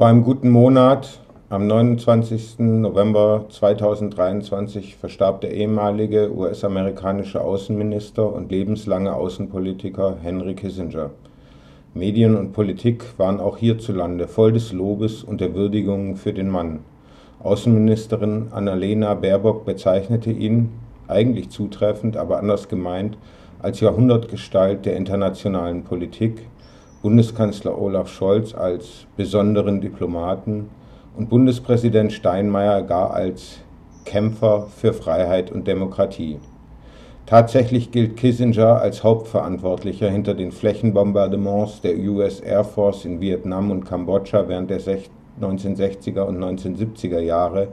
Vor einem guten Monat, am 29. November 2023, verstarb der ehemalige US-amerikanische Außenminister und lebenslange Außenpolitiker Henry Kissinger. Medien und Politik waren auch hierzulande voll des Lobes und der Würdigung für den Mann. Außenministerin Annalena Baerbock bezeichnete ihn, eigentlich zutreffend, aber anders gemeint, als Jahrhundertgestalt der internationalen Politik, Bundeskanzler Olaf Scholz als besonderen Diplomaten und Bundespräsident Steinmeier gar als Kämpfer für Freiheit und Demokratie. Tatsächlich gilt Kissinger als Hauptverantwortlicher hinter den Flächenbombardements der US Air Force in Vietnam und Kambodscha während der 1960er und 1970er Jahre,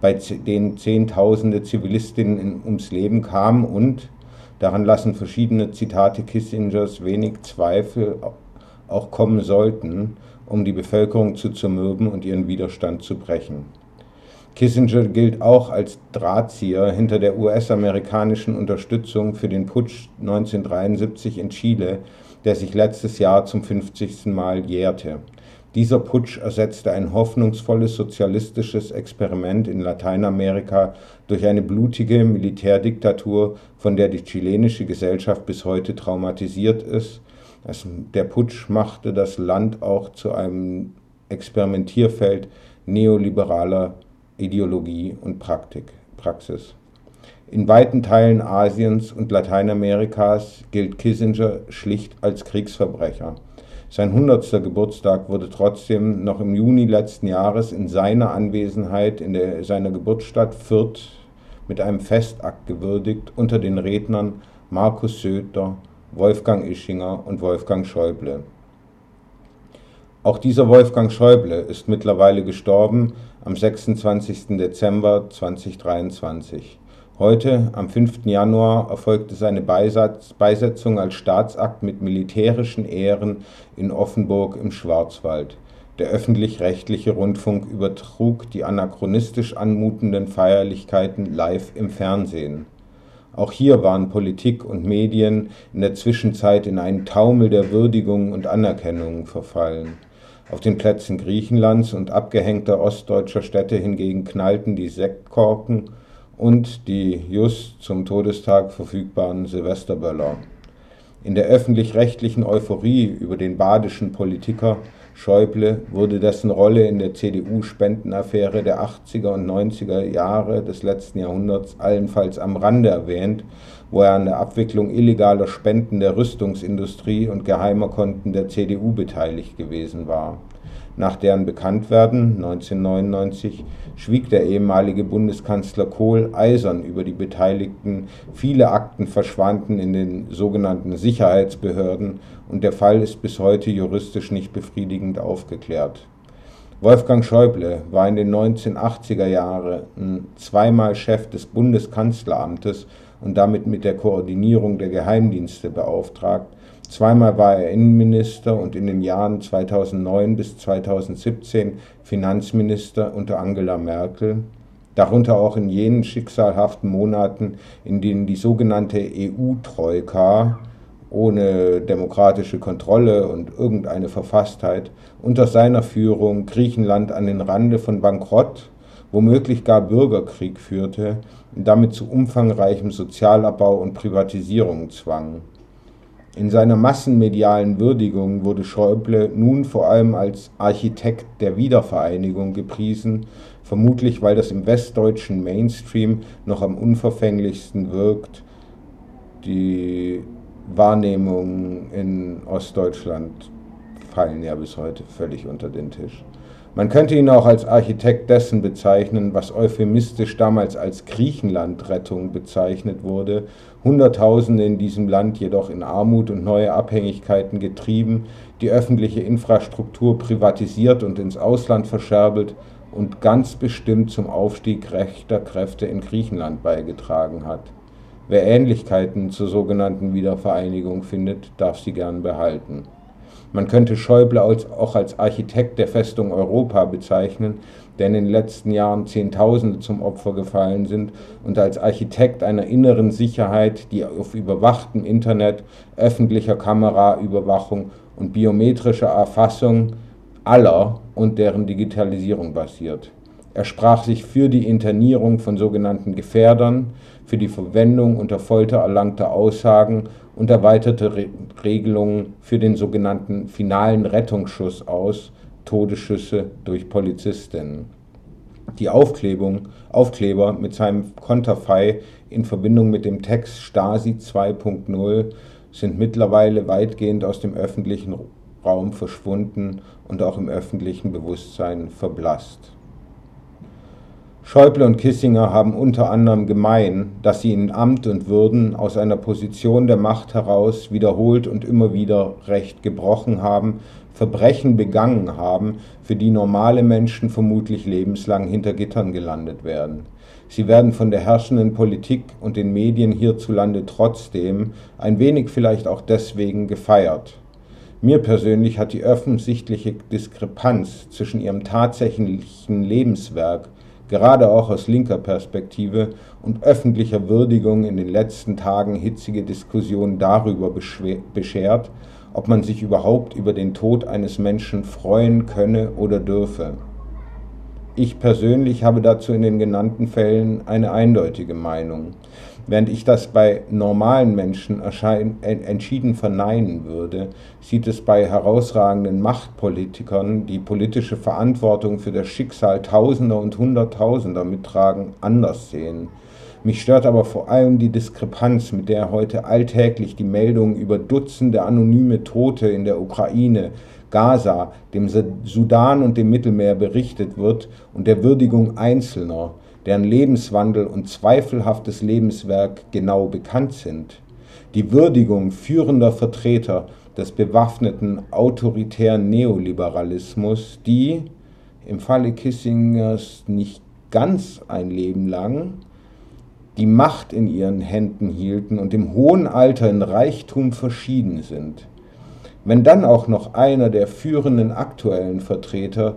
bei denen Zehntausende Zivilistinnen ums Leben kamen und, daran lassen verschiedene Zitate Kissingers wenig Zweifel, auch kommen sollten, um die Bevölkerung zu zermürben und ihren Widerstand zu brechen. Kissinger gilt auch als Drahtzieher hinter der US-amerikanischen Unterstützung für den Putsch 1973 in Chile, der sich letztes Jahr zum 50. Mal jährte. Dieser Putsch ersetzte ein hoffnungsvolles sozialistisches Experiment in Lateinamerika durch eine blutige Militärdiktatur, von der die chilenische Gesellschaft bis heute traumatisiert ist. Der Putsch machte das Land auch zu einem Experimentierfeld neoliberaler Ideologie und Praktik, Praxis. In weiten Teilen Asiens und Lateinamerikas gilt Kissinger schlicht als Kriegsverbrecher. Sein 100. Geburtstag wurde trotzdem noch im Juni letzten Jahres in seiner Anwesenheit in der, seiner Geburtsstadt Fürth mit einem Festakt gewürdigt unter den Rednern Markus Söder, Wolfgang Ischinger und Wolfgang Schäuble. Auch dieser Wolfgang Schäuble ist mittlerweile gestorben am 26. Dezember 2023. Heute, am 5. Januar, erfolgte seine Beisatz, Beisetzung als Staatsakt mit militärischen Ehren in Offenburg im Schwarzwald. Der öffentlich-rechtliche Rundfunk übertrug die anachronistisch anmutenden Feierlichkeiten live im Fernsehen. Auch hier waren Politik und Medien in der Zwischenzeit in einen Taumel der Würdigung und Anerkennung verfallen. Auf den Plätzen Griechenlands und abgehängter ostdeutscher Städte hingegen knallten die Sektkorken und die just zum Todestag verfügbaren Silvesterböller. In der öffentlich-rechtlichen Euphorie über den badischen Politiker Schäuble wurde dessen Rolle in der CDU-Spendenaffäre der 80er und 90er Jahre des letzten Jahrhunderts allenfalls am Rande erwähnt, wo er an der Abwicklung illegaler Spenden der Rüstungsindustrie und geheimer Konten der CDU beteiligt gewesen war nach deren Bekanntwerden 1999 schwieg der ehemalige Bundeskanzler Kohl eisern über die Beteiligten, viele Akten verschwanden in den sogenannten Sicherheitsbehörden und der Fall ist bis heute juristisch nicht befriedigend aufgeklärt. Wolfgang Schäuble war in den 1980er Jahren zweimal Chef des Bundeskanzleramtes und damit mit der Koordinierung der Geheimdienste beauftragt. Zweimal war er Innenminister und in den Jahren 2009 bis 2017 Finanzminister unter Angela Merkel, darunter auch in jenen schicksalhaften Monaten, in denen die sogenannte EU-Troika ohne demokratische Kontrolle und irgendeine Verfasstheit unter seiner Führung Griechenland an den Rande von Bankrott, womöglich gar Bürgerkrieg führte damit zu umfangreichem Sozialabbau und Privatisierung zwang. In seiner massenmedialen Würdigung wurde Schäuble nun vor allem als Architekt der Wiedervereinigung gepriesen, vermutlich weil das im westdeutschen Mainstream noch am unverfänglichsten wirkt. Die Wahrnehmungen in Ostdeutschland fallen ja bis heute völlig unter den Tisch. Man könnte ihn auch als Architekt dessen bezeichnen, was euphemistisch damals als Griechenlandrettung bezeichnet wurde, Hunderttausende in diesem Land jedoch in Armut und neue Abhängigkeiten getrieben, die öffentliche Infrastruktur privatisiert und ins Ausland verscherbelt und ganz bestimmt zum Aufstieg rechter Kräfte in Griechenland beigetragen hat. Wer Ähnlichkeiten zur sogenannten Wiedervereinigung findet, darf sie gern behalten. Man könnte Schäuble auch als Architekt der Festung Europa bezeichnen, der in den letzten Jahren Zehntausende zum Opfer gefallen sind, und als Architekt einer inneren Sicherheit, die auf überwachtem Internet, öffentlicher Kameraüberwachung und biometrischer Erfassung aller und deren Digitalisierung basiert. Er sprach sich für die Internierung von sogenannten Gefährdern, für die Verwendung unter Folter erlangter Aussagen und erweiterte Re Regelungen für den sogenannten finalen Rettungsschuss aus, Todesschüsse durch Polizistinnen. Die Aufklebung, Aufkleber mit seinem Konterfei in Verbindung mit dem Text Stasi 2.0 sind mittlerweile weitgehend aus dem öffentlichen Raum verschwunden und auch im öffentlichen Bewusstsein verblasst. Schäuble und Kissinger haben unter anderem gemein, dass sie in Amt und Würden aus einer Position der Macht heraus wiederholt und immer wieder Recht gebrochen haben, Verbrechen begangen haben, für die normale Menschen vermutlich lebenslang hinter Gittern gelandet werden. Sie werden von der herrschenden Politik und den Medien hierzulande trotzdem, ein wenig vielleicht auch deswegen, gefeiert. Mir persönlich hat die offensichtliche Diskrepanz zwischen ihrem tatsächlichen Lebenswerk gerade auch aus linker Perspektive und öffentlicher Würdigung in den letzten Tagen hitzige Diskussionen darüber beschert, ob man sich überhaupt über den Tod eines Menschen freuen könne oder dürfe. Ich persönlich habe dazu in den genannten Fällen eine eindeutige Meinung. Während ich das bei normalen Menschen entschieden verneinen würde, sieht es bei herausragenden Machtpolitikern, die politische Verantwortung für das Schicksal Tausender und Hunderttausender mittragen, anders sehen. Mich stört aber vor allem die Diskrepanz, mit der heute alltäglich die Meldungen über Dutzende anonyme Tote in der Ukraine, Gaza, dem Sudan und dem Mittelmeer berichtet wird und der Würdigung Einzelner, deren Lebenswandel und zweifelhaftes Lebenswerk genau bekannt sind. Die Würdigung führender Vertreter des bewaffneten autoritären Neoliberalismus, die im Falle Kissingers nicht ganz ein Leben lang die Macht in ihren Händen hielten und im hohen Alter in Reichtum verschieden sind. Wenn dann auch noch einer der führenden aktuellen Vertreter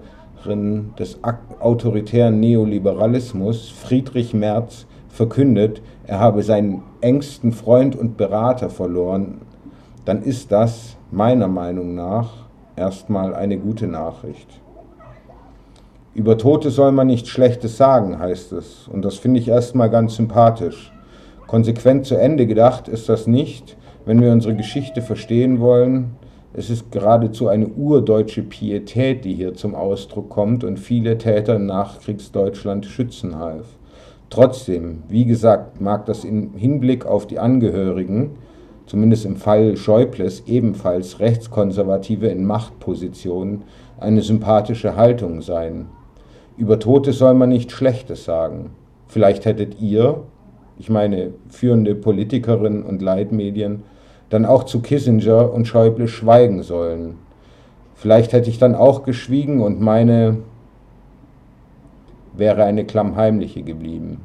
des autoritären Neoliberalismus, Friedrich Merz, verkündet, er habe seinen engsten Freund und Berater verloren, dann ist das meiner Meinung nach erstmal eine gute Nachricht. Über Tote soll man nichts Schlechtes sagen, heißt es, und das finde ich erstmal ganz sympathisch. Konsequent zu Ende gedacht ist das nicht, wenn wir unsere Geschichte verstehen wollen, es ist geradezu eine urdeutsche Pietät, die hier zum Ausdruck kommt und viele Täter im Nachkriegsdeutschland schützen half. Trotzdem, wie gesagt, mag das im Hinblick auf die Angehörigen, zumindest im Fall Schäubles ebenfalls Rechtskonservative in Machtpositionen, eine sympathische Haltung sein. Über Tote soll man nicht Schlechtes sagen. Vielleicht hättet ihr, ich meine führende Politikerinnen und Leitmedien, dann auch zu Kissinger und Schäuble schweigen sollen. Vielleicht hätte ich dann auch geschwiegen und meine wäre eine klammheimliche geblieben.